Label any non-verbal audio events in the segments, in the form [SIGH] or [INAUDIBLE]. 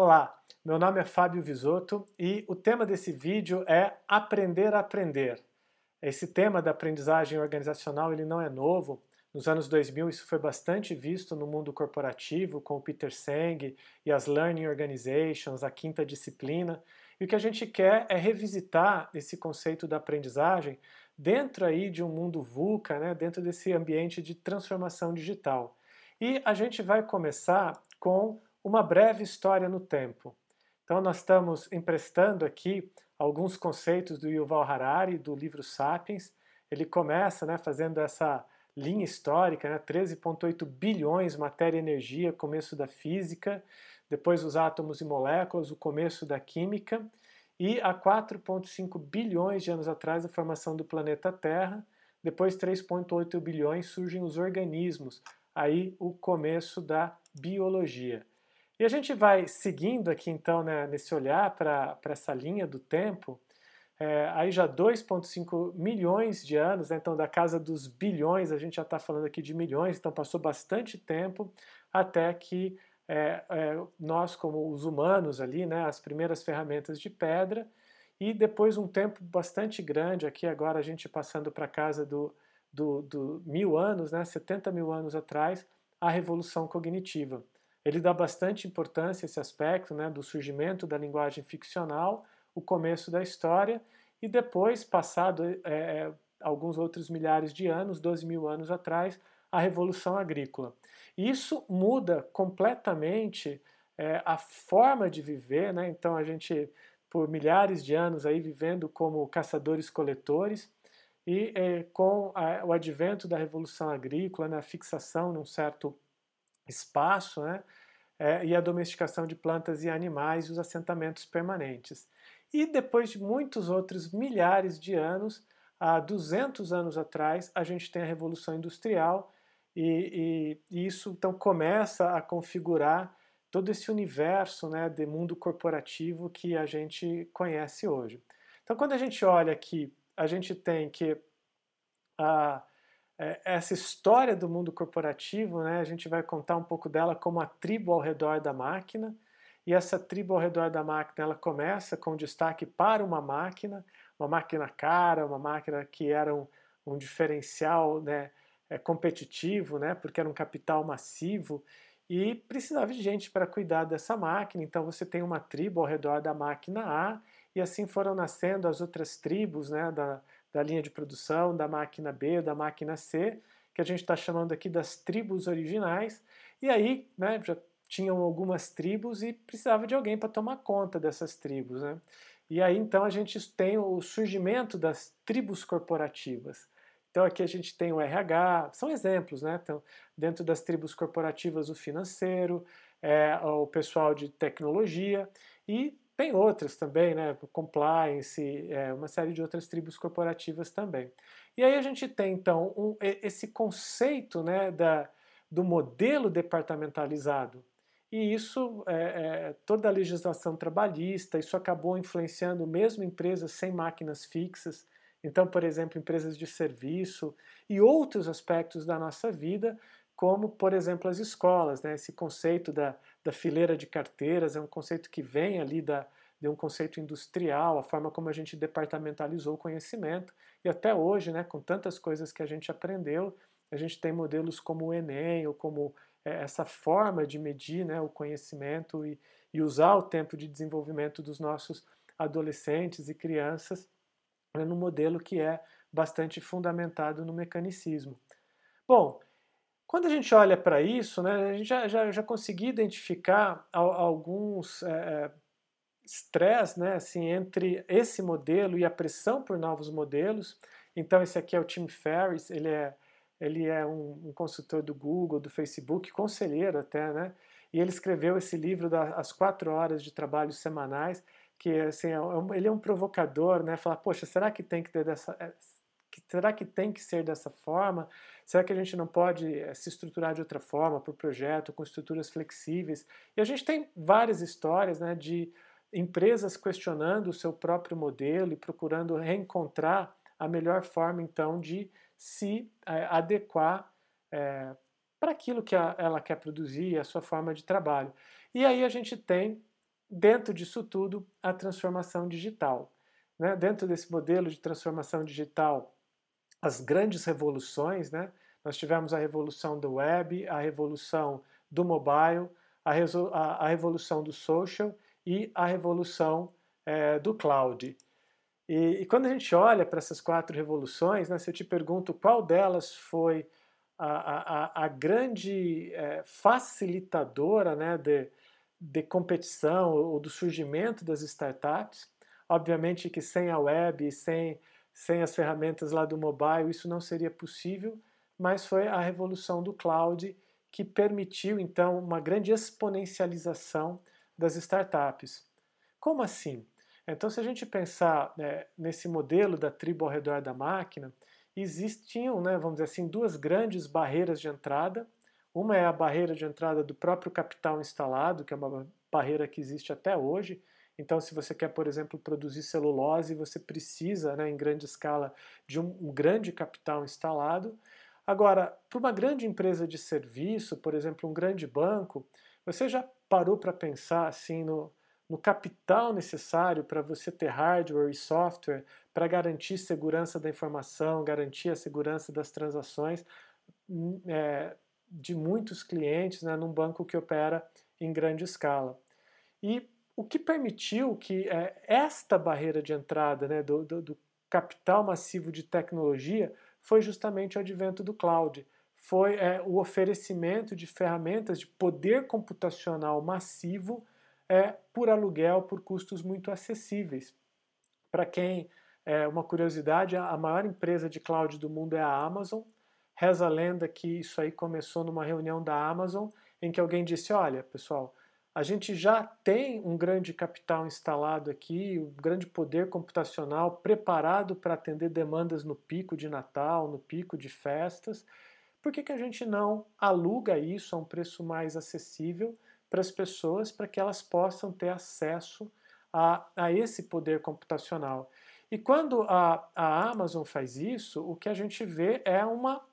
Olá, meu nome é Fábio Visotto e o tema desse vídeo é Aprender a Aprender. Esse tema da aprendizagem organizacional ele não é novo. Nos anos 2000 isso foi bastante visto no mundo corporativo com o Peter Senge e as Learning Organizations, a quinta disciplina. E o que a gente quer é revisitar esse conceito da aprendizagem dentro aí de um mundo VUCA, né, dentro desse ambiente de transformação digital. E a gente vai começar com uma breve história no tempo. Então, nós estamos emprestando aqui alguns conceitos do Yuval Harari, do livro Sapiens. Ele começa né, fazendo essa linha histórica, né, 13,8 bilhões matéria e energia, começo da física, depois os átomos e moléculas, o começo da química, e há 4,5 bilhões de anos atrás a formação do planeta Terra, depois 3,8 bilhões surgem os organismos, aí o começo da biologia. E a gente vai seguindo aqui então né, nesse olhar para essa linha do tempo, é, aí já 2,5 milhões de anos, né, então da casa dos bilhões, a gente já está falando aqui de milhões, então passou bastante tempo até que é, é, nós, como os humanos ali, né, as primeiras ferramentas de pedra, e depois um tempo bastante grande, aqui agora a gente passando para casa do, do, do mil anos, né, 70 mil anos atrás, a revolução cognitiva. Ele dá bastante importância a esse aspecto né, do surgimento da linguagem ficcional, o começo da história, e depois, passado é, alguns outros milhares de anos, 12 mil anos atrás, a Revolução Agrícola. Isso muda completamente é, a forma de viver, né? então a gente, por milhares de anos, aí vivendo como caçadores-coletores, e é, com a, o advento da Revolução Agrícola, na né, fixação num certo espaço, né? É, e a domesticação de plantas e animais e os assentamentos permanentes. E depois de muitos outros milhares de anos, há 200 anos atrás, a gente tem a Revolução Industrial e, e, e isso então começa a configurar todo esse universo né, de mundo corporativo que a gente conhece hoje. Então, quando a gente olha aqui, a gente tem que a é, essa história do mundo corporativo, né, a gente vai contar um pouco dela como a tribo ao redor da máquina. E essa tribo ao redor da máquina, ela começa com destaque para uma máquina, uma máquina cara, uma máquina que era um, um diferencial né, é, competitivo, né, porque era um capital massivo e precisava de gente para cuidar dessa máquina. Então você tem uma tribo ao redor da máquina A e assim foram nascendo as outras tribos né, da, da linha de produção, da máquina B, da máquina C, que a gente está chamando aqui das tribos originais. E aí, né, já tinham algumas tribos e precisava de alguém para tomar conta dessas tribos. Né? E aí, então, a gente tem o surgimento das tribos corporativas. Então, aqui a gente tem o RH, são exemplos, né? Então, dentro das tribos corporativas, o financeiro, é, o pessoal de tecnologia e tem outras também, né? Compliance, é, uma série de outras tribos corporativas também. E aí a gente tem então um, esse conceito né, da, do modelo departamentalizado. E isso, é, é, toda a legislação trabalhista, isso acabou influenciando mesmo empresas sem máquinas fixas. Então, por exemplo, empresas de serviço e outros aspectos da nossa vida, como, por exemplo, as escolas. Né? Esse conceito da, da fileira de carteiras é um conceito que vem ali da, de um conceito industrial, a forma como a gente departamentalizou o conhecimento. E até hoje, né, com tantas coisas que a gente aprendeu, a gente tem modelos como o Enem, ou como é, essa forma de medir né, o conhecimento e, e usar o tempo de desenvolvimento dos nossos adolescentes e crianças né, no modelo que é bastante fundamentado no mecanicismo. Bom, quando a gente olha para isso, né, a gente já, já, já conseguiu identificar alguns é, estresse né, assim, entre esse modelo e a pressão por novos modelos. Então, esse aqui é o Tim Ferriss, ele é, ele é um, um consultor do Google, do Facebook, conselheiro até, né? E ele escreveu esse livro das quatro horas de trabalho semanais, que assim, é um, ele é um provocador, né? Falar, poxa, será que tem que ter dessa, será que tem que ser dessa forma? Será que a gente não pode eh, se estruturar de outra forma, por projeto, com estruturas flexíveis? E a gente tem várias histórias né, de empresas questionando o seu próprio modelo e procurando reencontrar a melhor forma, então, de se é, adequar é, para aquilo que a, ela quer produzir, a sua forma de trabalho. E aí a gente tem dentro disso tudo, a transformação digital. Né? Dentro desse modelo de transformação digital, as grandes revoluções, né? nós tivemos a revolução do web, a revolução do mobile, a, a, a revolução do social e a revolução é, do cloud. E, e, quando a gente olha para essas quatro revoluções, né, se eu te pergunto qual delas foi a, a, grande é, facilitadora né, de, de competição ou do surgimento das startups, obviamente que sem a web, sem, sem as ferramentas lá do mobile, isso não seria possível, mas foi a revolução do cloud que permitiu então uma grande exponencialização das startups. Como assim? Então, se a gente pensar né, nesse modelo da tribo ao redor da máquina, existiam, né, vamos dizer assim, duas grandes barreiras de entrada. Uma é a barreira de entrada do próprio capital instalado, que é uma barreira que existe até hoje. Então, se você quer, por exemplo, produzir celulose, você precisa, né, em grande escala, de um, um grande capital instalado. Agora, para uma grande empresa de serviço, por exemplo, um grande banco, você já parou para pensar assim no, no capital necessário para você ter hardware e software para garantir segurança da informação, garantir a segurança das transações hum, é, de muitos clientes né, num banco que opera em grande escala. E o que permitiu que é, esta barreira de entrada né, do, do, do capital massivo de tecnologia foi justamente o advento do cloud. Foi é, o oferecimento de ferramentas de poder computacional massivo é, por aluguel por custos muito acessíveis. Para quem é uma curiosidade, a maior empresa de cloud do mundo é a Amazon. Reza a lenda que isso aí começou numa reunião da Amazon, em que alguém disse: Olha, pessoal, a gente já tem um grande capital instalado aqui, um grande poder computacional preparado para atender demandas no pico de Natal, no pico de festas. Por que, que a gente não aluga isso a um preço mais acessível para as pessoas para que elas possam ter acesso a, a esse poder computacional. E quando a, a Amazon faz isso, o que a gente vê é uma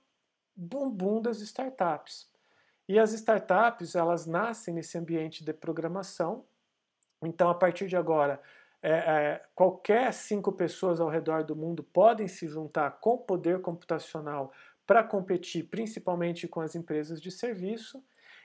bumbum das startups. E as startups, elas nascem nesse ambiente de programação. Então, a partir de agora, é, é, qualquer cinco pessoas ao redor do mundo podem se juntar com poder computacional para competir, principalmente com as empresas de serviço.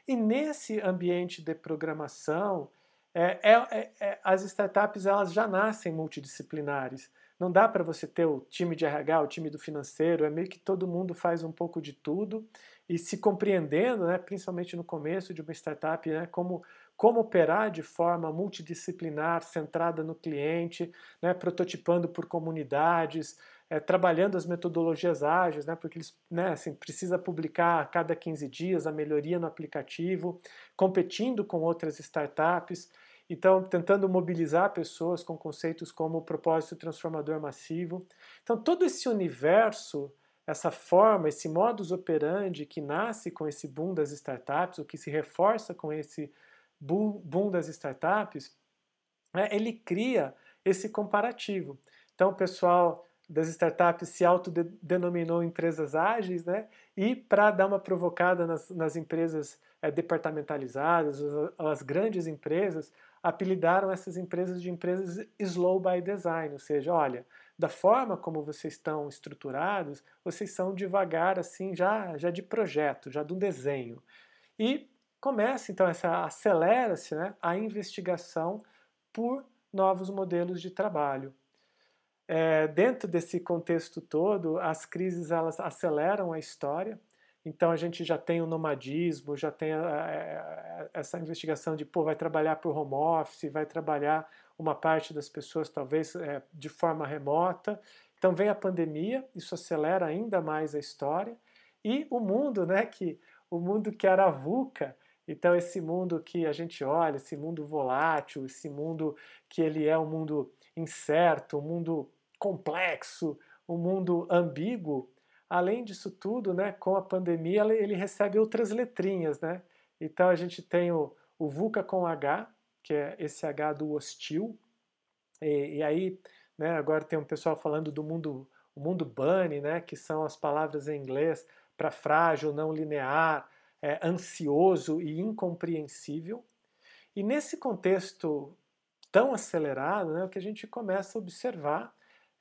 E nesse ambiente de programação, é, é, é, é, as startups elas já nascem multidisciplinares. Não dá para você ter o time de RH, o time do financeiro, é meio que todo mundo faz um pouco de tudo e se compreendendo, né, principalmente no começo de uma startup, né, como, como operar de forma multidisciplinar, centrada no cliente, né, prototipando por comunidades, é, trabalhando as metodologias ágeis, né, porque eles né, assim, precisa publicar a cada 15 dias a melhoria no aplicativo, competindo com outras startups, então tentando mobilizar pessoas com conceitos como o propósito transformador massivo. Então todo esse universo, essa forma, esse modus operandi que nasce com esse boom das startups, ou que se reforça com esse boom das startups, né, ele cria esse comparativo. Então o pessoal das startups se autodenominou empresas ágeis, né? E para dar uma provocada nas, nas empresas é, departamentalizadas, as, as, grandes empresas, apelidaram essas empresas de empresas slow by design, ou seja, olha, da forma como vocês estão estruturados, vocês são devagar, assim, já, já de projeto, já do desenho. E começa, então, essa acelera-se né, a investigação por novos modelos de trabalho. É, dentro desse contexto todo, as crises elas aceleram a história. Então a gente já tem o nomadismo, já tem a, a, a, essa investigação de pô, vai trabalhar para o home office, vai trabalhar uma parte das pessoas talvez é, de forma remota. Então vem a pandemia, isso acelera ainda mais a história e o mundo, né, que o mundo que era VUCA, então esse mundo que a gente olha, esse mundo volátil, esse mundo que ele é um mundo incerto, um mundo complexo, um mundo ambíguo, além disso tudo, né, com a pandemia, ele recebe outras letrinhas, né? Então a gente tem o, o VUCA com H, que é esse H do hostil, e, e aí, né, agora tem um pessoal falando do mundo, o mundo bunny, né, que são as palavras em inglês para frágil, não linear, é, ansioso e incompreensível. E nesse contexto tão acelerado, né, o que a gente começa a observar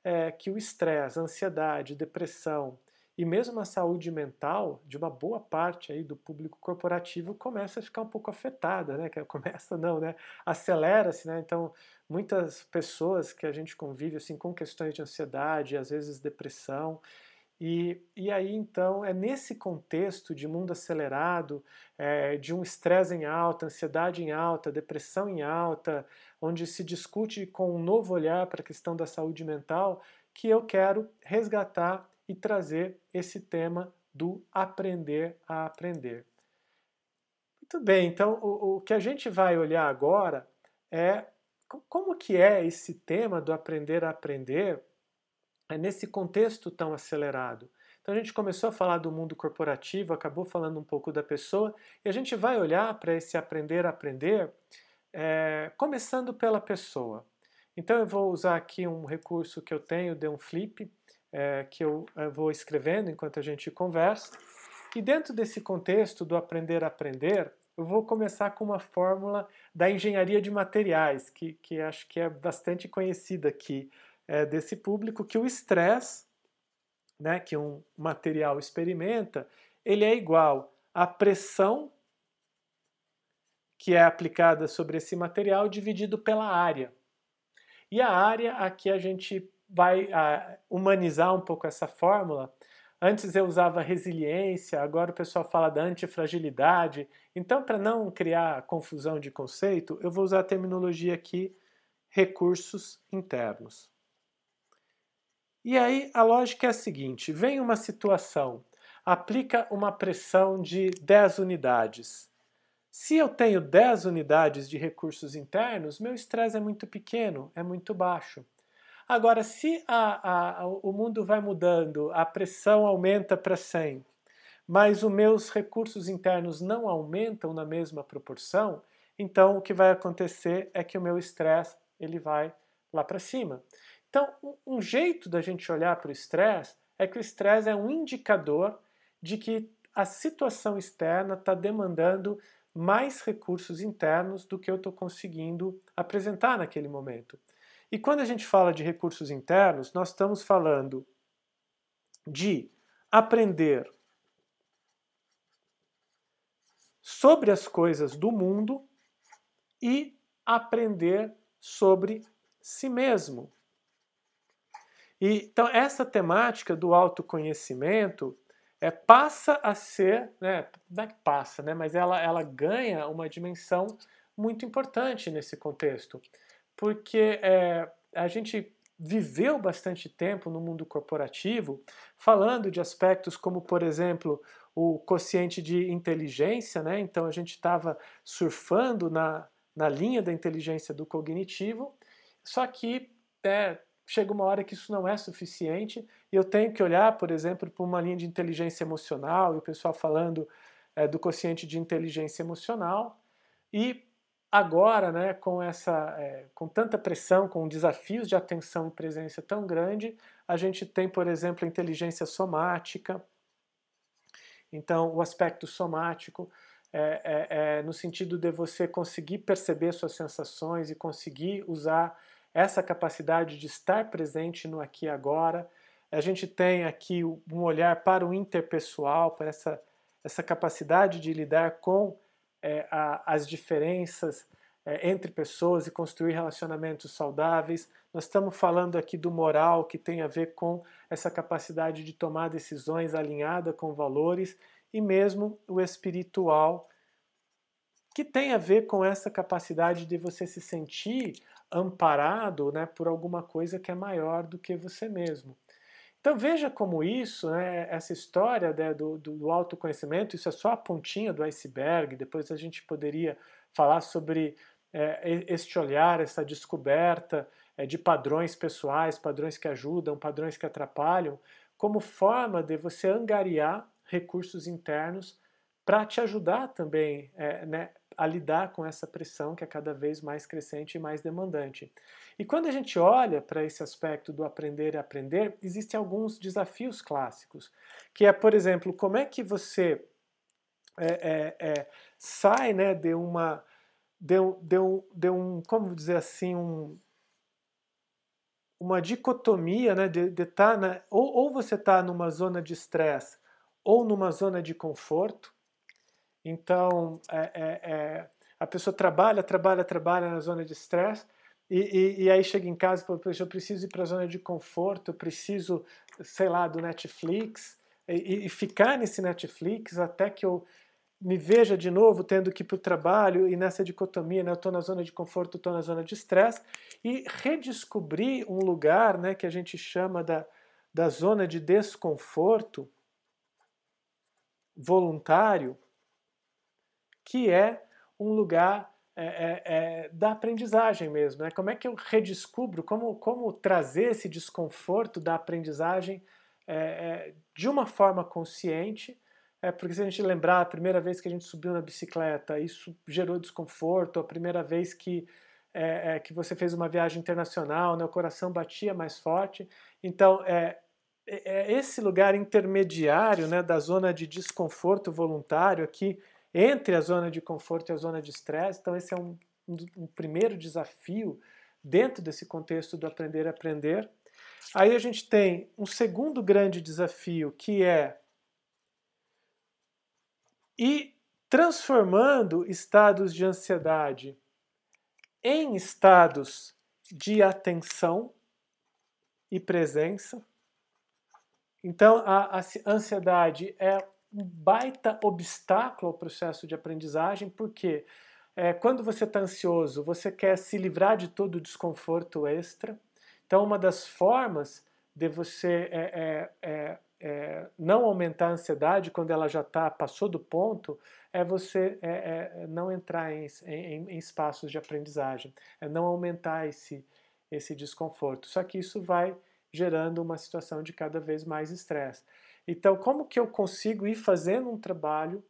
é que o estresse, a ansiedade, depressão e mesmo a saúde mental de uma boa parte aí do público corporativo começa a ficar um pouco afetada, né? Começa não, né? Acelera-se, né? Então, muitas pessoas que a gente convive assim com questões de ansiedade, às vezes depressão, e, e aí, então, é nesse contexto de mundo acelerado, é, de um estresse em alta, ansiedade em alta, depressão em alta, onde se discute com um novo olhar para a questão da saúde mental, que eu quero resgatar e trazer esse tema do aprender a aprender. Muito bem, então o, o que a gente vai olhar agora é como que é esse tema do aprender a aprender é nesse contexto tão acelerado. Então a gente começou a falar do mundo corporativo, acabou falando um pouco da pessoa, e a gente vai olhar para esse aprender a aprender, é, começando pela pessoa. Então eu vou usar aqui um recurso que eu tenho, de um flip, é, que eu, eu vou escrevendo enquanto a gente conversa. E dentro desse contexto do aprender a aprender, eu vou começar com uma fórmula da engenharia de materiais, que, que acho que é bastante conhecida aqui é, desse público que o estresse, né, que um material experimenta, ele é igual à pressão que é aplicada sobre esse material dividido pela área. E a área, aqui a gente vai a, humanizar um pouco essa fórmula. Antes eu usava resiliência, agora o pessoal fala da antifragilidade. Então, para não criar confusão de conceito, eu vou usar a terminologia aqui recursos internos. E aí a lógica é a seguinte: vem uma situação, aplica uma pressão de 10 unidades. Se eu tenho 10 unidades de recursos internos, meu estresse é muito pequeno, é muito baixo. Agora, se a, a, o mundo vai mudando, a pressão aumenta para 100, mas os meus recursos internos não aumentam na mesma proporção, então o que vai acontecer é que o meu estresse ele vai lá para cima. Então, um jeito da gente olhar para o estresse é que o estresse é um indicador de que a situação externa está demandando mais recursos internos do que eu estou conseguindo apresentar naquele momento. E quando a gente fala de recursos internos, nós estamos falando de aprender sobre as coisas do mundo e aprender sobre si mesmo. E, então, essa temática do autoconhecimento é, passa a ser, né, não é que passa, né, mas ela, ela ganha uma dimensão muito importante nesse contexto, porque é, a gente viveu bastante tempo no mundo corporativo falando de aspectos como, por exemplo, o quociente de inteligência, né? então a gente estava surfando na, na linha da inteligência do cognitivo, só que é, chega uma hora que isso não é suficiente e eu tenho que olhar, por exemplo, para uma linha de inteligência emocional e o pessoal falando é, do quociente de inteligência emocional e agora, né, com essa, é, com tanta pressão, com desafios de atenção e presença tão grande, a gente tem, por exemplo, inteligência somática. Então, o aspecto somático é, é, é no sentido de você conseguir perceber suas sensações e conseguir usar essa capacidade de estar presente no aqui e agora. A gente tem aqui um olhar para o interpessoal, para essa, essa capacidade de lidar com é, a, as diferenças é, entre pessoas e construir relacionamentos saudáveis. Nós estamos falando aqui do moral, que tem a ver com essa capacidade de tomar decisões alinhada com valores, e mesmo o espiritual, que tem a ver com essa capacidade de você se sentir amparado né, por alguma coisa que é maior do que você mesmo. Então veja como isso, né, essa história né, do, do, autoconhecimento, isso é só a pontinha do iceberg, depois a gente poderia falar sobre é, este olhar, essa descoberta é, de padrões pessoais, padrões que ajudam, padrões que atrapalham, como forma de você angariar recursos internos para te ajudar também é, né, a lidar com essa pressão que é cada vez mais crescente e mais demandante. E quando a gente olha para esse aspecto do aprender e aprender, existem alguns desafios clássicos, que é, por exemplo, como é que você é, é, é sai né, de uma deu, deu, deu um, como dizer assim, um, uma dicotomia, né, de, de tá ou, ou você está numa zona de estresse ou numa zona de conforto. Então, é, é, é, a pessoa trabalha, trabalha, trabalha na zona de estresse e, e, e, aí chega em casa e fala, eu preciso ir para a zona de conforto, eu preciso, sei lá, do Netflix. E, e ficar nesse Netflix até que eu me veja de novo tendo que ir para o trabalho e nessa dicotomia, né, eu estou na zona de conforto, estou na zona de estresse, e redescobrir um lugar né, que a gente chama da, da zona de desconforto voluntário, que é um lugar é, é, é, da aprendizagem mesmo. Né? Como é que eu redescubro, como, como trazer esse desconforto da aprendizagem é, é, de uma forma consciente é porque se a gente lembrar a primeira vez que a gente subiu na bicicleta, isso gerou desconforto, a primeira vez que, que você fez uma viagem internacional, né, o coração batia mais forte. Então, é esse lugar intermediário né, da zona de desconforto voluntário aqui, entre a zona de conforto e a zona de estresse. Então, esse é um, um, primeiro desafio dentro desse contexto do aprender a aprender. Aí a gente tem um segundo grande desafio que é e transformando estados de ansiedade em estados de atenção e presença. Então, a, a ansiedade é um baita obstáculo ao processo de aprendizagem, porque é, quando você está ansioso, você quer se livrar de todo o desconforto extra. Então, uma das formas de você é, é, é é, não aumentar a ansiedade quando ela já tá, passou do ponto, é você é, é não entrar em, em, em, espaços de aprendizagem, é não aumentar esse, esse desconforto. Só que isso vai gerando uma situação de cada vez mais estresse. Então, como que eu consigo ir fazendo um trabalho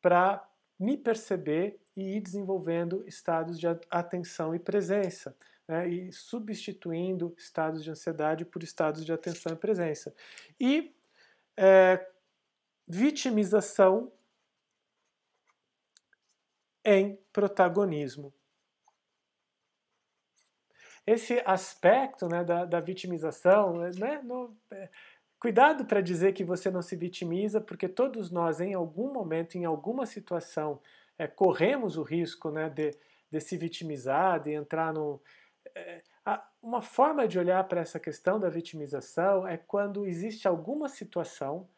para me perceber e ir desenvolvendo estados de atenção e presença? Né, e substituindo estados de ansiedade por estados de atenção e presença. E é, vitimização em protagonismo. Esse aspecto né, da, da vitimização, né, no, é, cuidado para dizer que você não se vitimiza, porque todos nós, em algum momento, em alguma situação, é, corremos o risco né, de, de se vitimizar, de entrar no. É, uma forma de olhar para essa questão da vitimização é quando existe alguma situação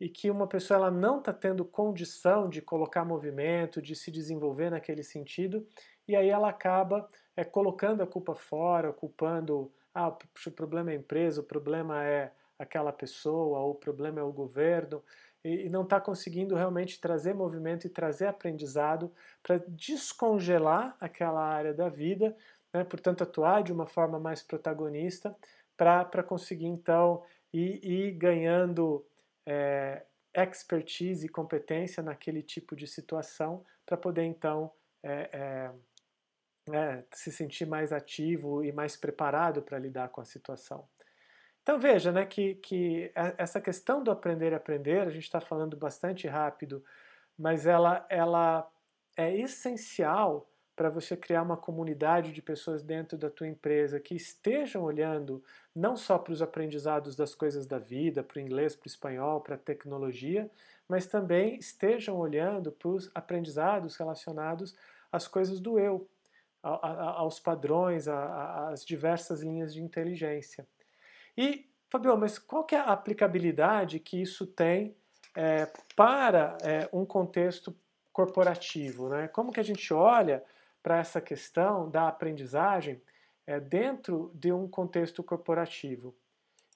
e que uma pessoa ela não está tendo condição de colocar movimento, de se desenvolver naquele sentido, e aí ela acaba é, colocando a culpa fora, culpando, ah, o problema é a empresa, o problema é aquela pessoa, ou o problema é o governo, e, e não está conseguindo realmente trazer movimento e trazer aprendizado para descongelar aquela área da vida né, portanto, atuar de uma forma mais protagonista para conseguir, então, ir, ir ganhando é, expertise e competência naquele tipo de situação para poder, então, é, é, é, se sentir mais ativo e mais preparado para lidar com a situação. Então veja né, que, que essa questão do aprender a aprender, a gente está falando bastante rápido, mas ela, ela é essencial para você criar uma comunidade de pessoas dentro da tua empresa que estejam olhando não só para os aprendizados das coisas da vida, para o inglês, para o espanhol, para a tecnologia, mas também estejam olhando para os aprendizados relacionados às coisas do eu, aos padrões, às diversas linhas de inteligência. E, Fabio, mas qual é a aplicabilidade que isso tem é, para é, um contexto corporativo? Né? Como que a gente olha para essa questão da aprendizagem é, dentro de um contexto corporativo.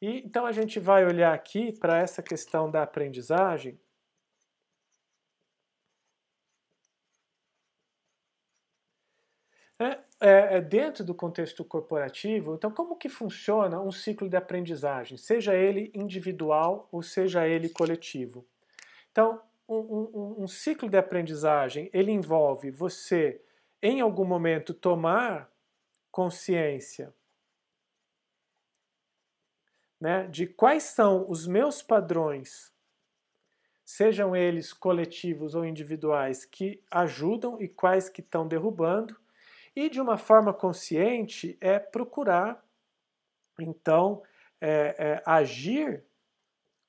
E então a gente vai olhar aqui para essa questão da aprendizagem. É, é, é, dentro do contexto corporativo, então como que funciona um ciclo de aprendizagem, seja ele individual ou seja ele coletivo? Então, um, um, um ciclo de aprendizagem ele envolve você em algum momento tomar consciência né, de quais são os meus padrões sejam eles coletivos ou individuais, que ajudam e quais que estão derrubando, e de uma forma consciente é procurar, então, é, é, agir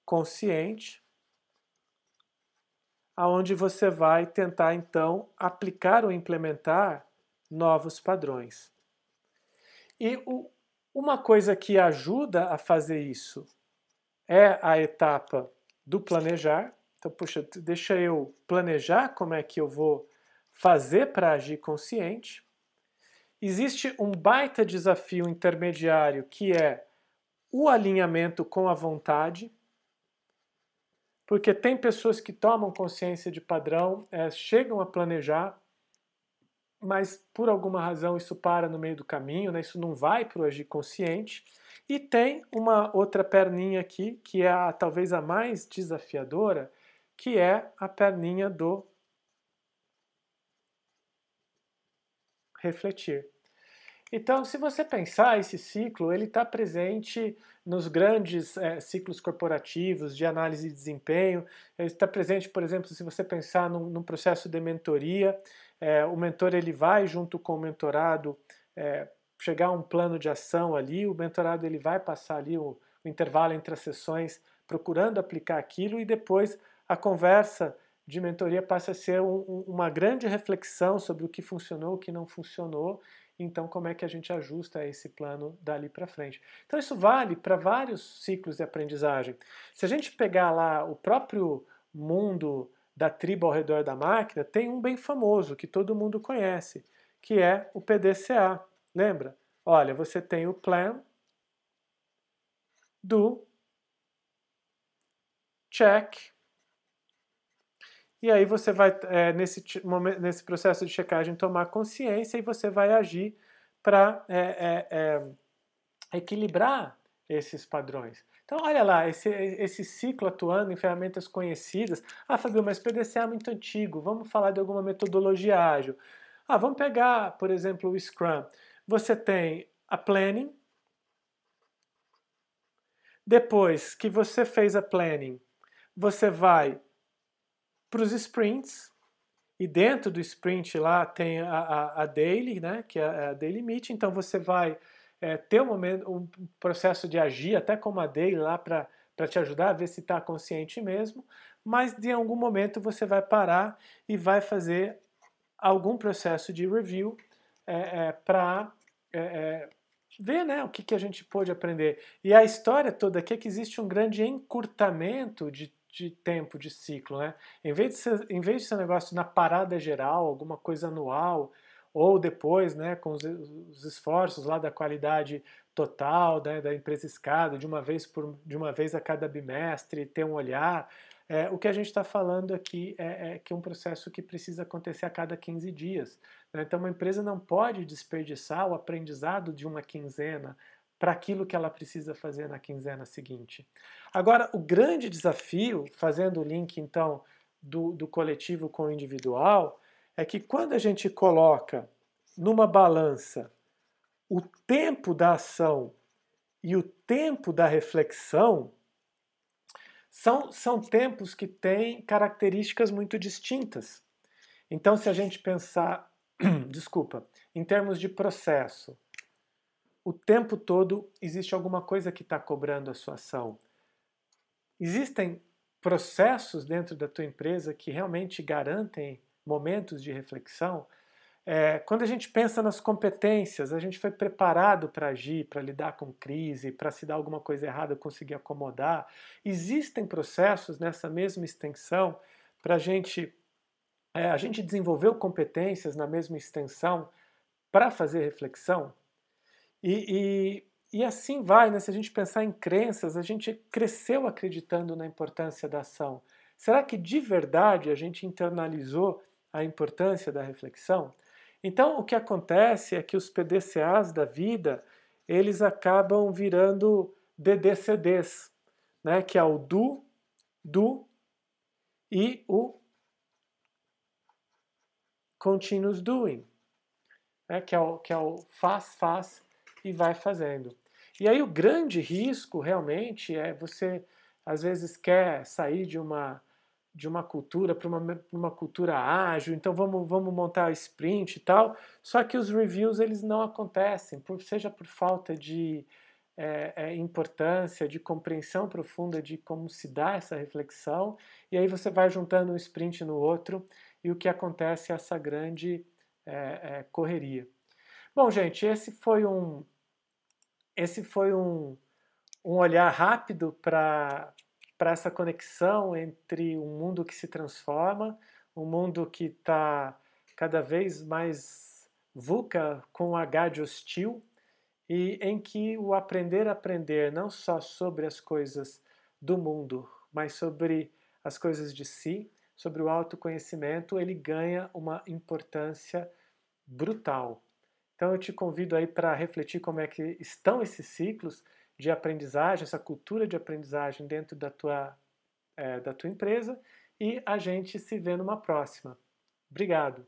consciente, aonde você vai tentar então aplicar ou implementar novos padrões. E o, uma coisa que ajuda a fazer isso é a etapa do planejar. Então, puxa, deixa eu planejar como é que eu vou fazer para agir consciente. Existe um baita desafio intermediário que é o alinhamento com a vontade, porque tem pessoas que tomam consciência de padrão, é, chegam a planejar, mas por alguma razão isso para no meio do caminho, né? isso não vai para o agir consciente. E tem uma outra perninha aqui, que é a, talvez a mais desafiadora, que é a perninha do refletir. Então, se você pensar, esse ciclo ele está presente nos grandes é, ciclos corporativos de análise de desempenho. Ele está presente, por exemplo, se você pensar num, num processo de mentoria, é, o mentor ele vai junto com o mentorado é, chegar a um plano de ação ali, o mentorado ele vai passar ali o, o intervalo entre as sessões procurando aplicar aquilo e depois a conversa de mentoria passa a ser um, uma grande reflexão sobre o que funcionou, o que não funcionou então como é que a gente ajusta esse plano dali para frente. Então isso vale para vários ciclos de aprendizagem. Se a gente pegar lá o próprio mundo da tribo ao redor da máquina, tem um bem famoso que todo mundo conhece, que é o PDCA. Lembra? Olha, você tem o plan, do, check, e aí você vai, é, nesse, nesse processo de checagem, tomar consciência e você vai agir para é, é, é, equilibrar esses padrões. Então, olha lá, esse, esse ciclo atuando em ferramentas conhecidas. Ah, Fabio, mas PDCA é muito antigo, vamos falar de alguma metodologia ágil. Ah, vamos pegar, por exemplo, o Scrum. Você tem a planning. Depois que você fez a planning, você vai para os sprints, e dentro do sprint lá tem a, a, a daily, né, que é a daily meet, então você vai é, ter um, momento, um processo de agir, até como a daily lá para te ajudar a ver se está consciente mesmo, mas de algum momento você vai parar e vai fazer algum processo de review é, é, para é, é, ver né, o que, que a gente pôde aprender. E a história toda aqui é que existe um grande encurtamento de de tempo de ciclo, né? Em vez de ser, em vez de ser um negócio na parada geral, alguma coisa anual, ou depois, né, com os, os esforços lá da qualidade total, né, da empresa escada, de uma vez por de uma vez a cada bimestre, ter um olhar. É, o que a gente está falando aqui é, é, que é um processo que precisa acontecer a cada 15 dias. Né? Então, uma empresa não pode desperdiçar o aprendizado de uma quinzena, para aquilo que ela precisa fazer na quinzena seguinte. Agora, o grande desafio, fazendo o link então do, do coletivo com o individual, é que quando a gente coloca numa balança o tempo da ação e o tempo da reflexão, são, são tempos que têm características muito distintas. Então, se a gente pensar, [CLEARS THROAT] desculpa, em termos de processo, o tempo todo existe alguma coisa que está cobrando a sua ação. Existem processos dentro da tua empresa que realmente garantem momentos de reflexão. É, quando a gente pensa nas competências, a gente foi preparado para agir, para lidar com crise, para se dar alguma coisa errada, conseguir acomodar. Existem processos nessa mesma extensão para a gente. É, a gente desenvolveu competências na mesma extensão para fazer reflexão? E, e, e, assim vai, né? se a gente pensar em crenças, a gente cresceu acreditando na importância da ação. Será que de verdade a gente internalizou a importância da reflexão? Então, o que acontece é que os PDCAs da vida, eles acabam virando DDCDs, né? que é o do, do e o continuous doing, né? que, é o, que é o faz, faz e vai fazendo. E aí o grande risco realmente é você às vezes quer sair de uma de uma cultura para uma, uma cultura ágil, então vamos, vamos montar sprint e tal. Só que os reviews eles não acontecem, por, seja por falta de é, é, importância, de compreensão profunda de como se dá essa reflexão, e aí você vai juntando um sprint no outro, e o que acontece é essa grande é, é correria. Bom, gente, esse foi um, esse foi um, um olhar rápido para essa conexão entre um mundo que se transforma, um mundo que está cada vez mais VUCA com H de hostil, e em que o aprender a aprender não só sobre as coisas do mundo, mas sobre as coisas de si, sobre o autoconhecimento, ele ganha uma importância brutal. Então eu te convido aí para refletir como é que estão esses ciclos de aprendizagem, essa cultura de aprendizagem dentro da tua, é, da tua empresa e a gente se vê numa próxima. Obrigado!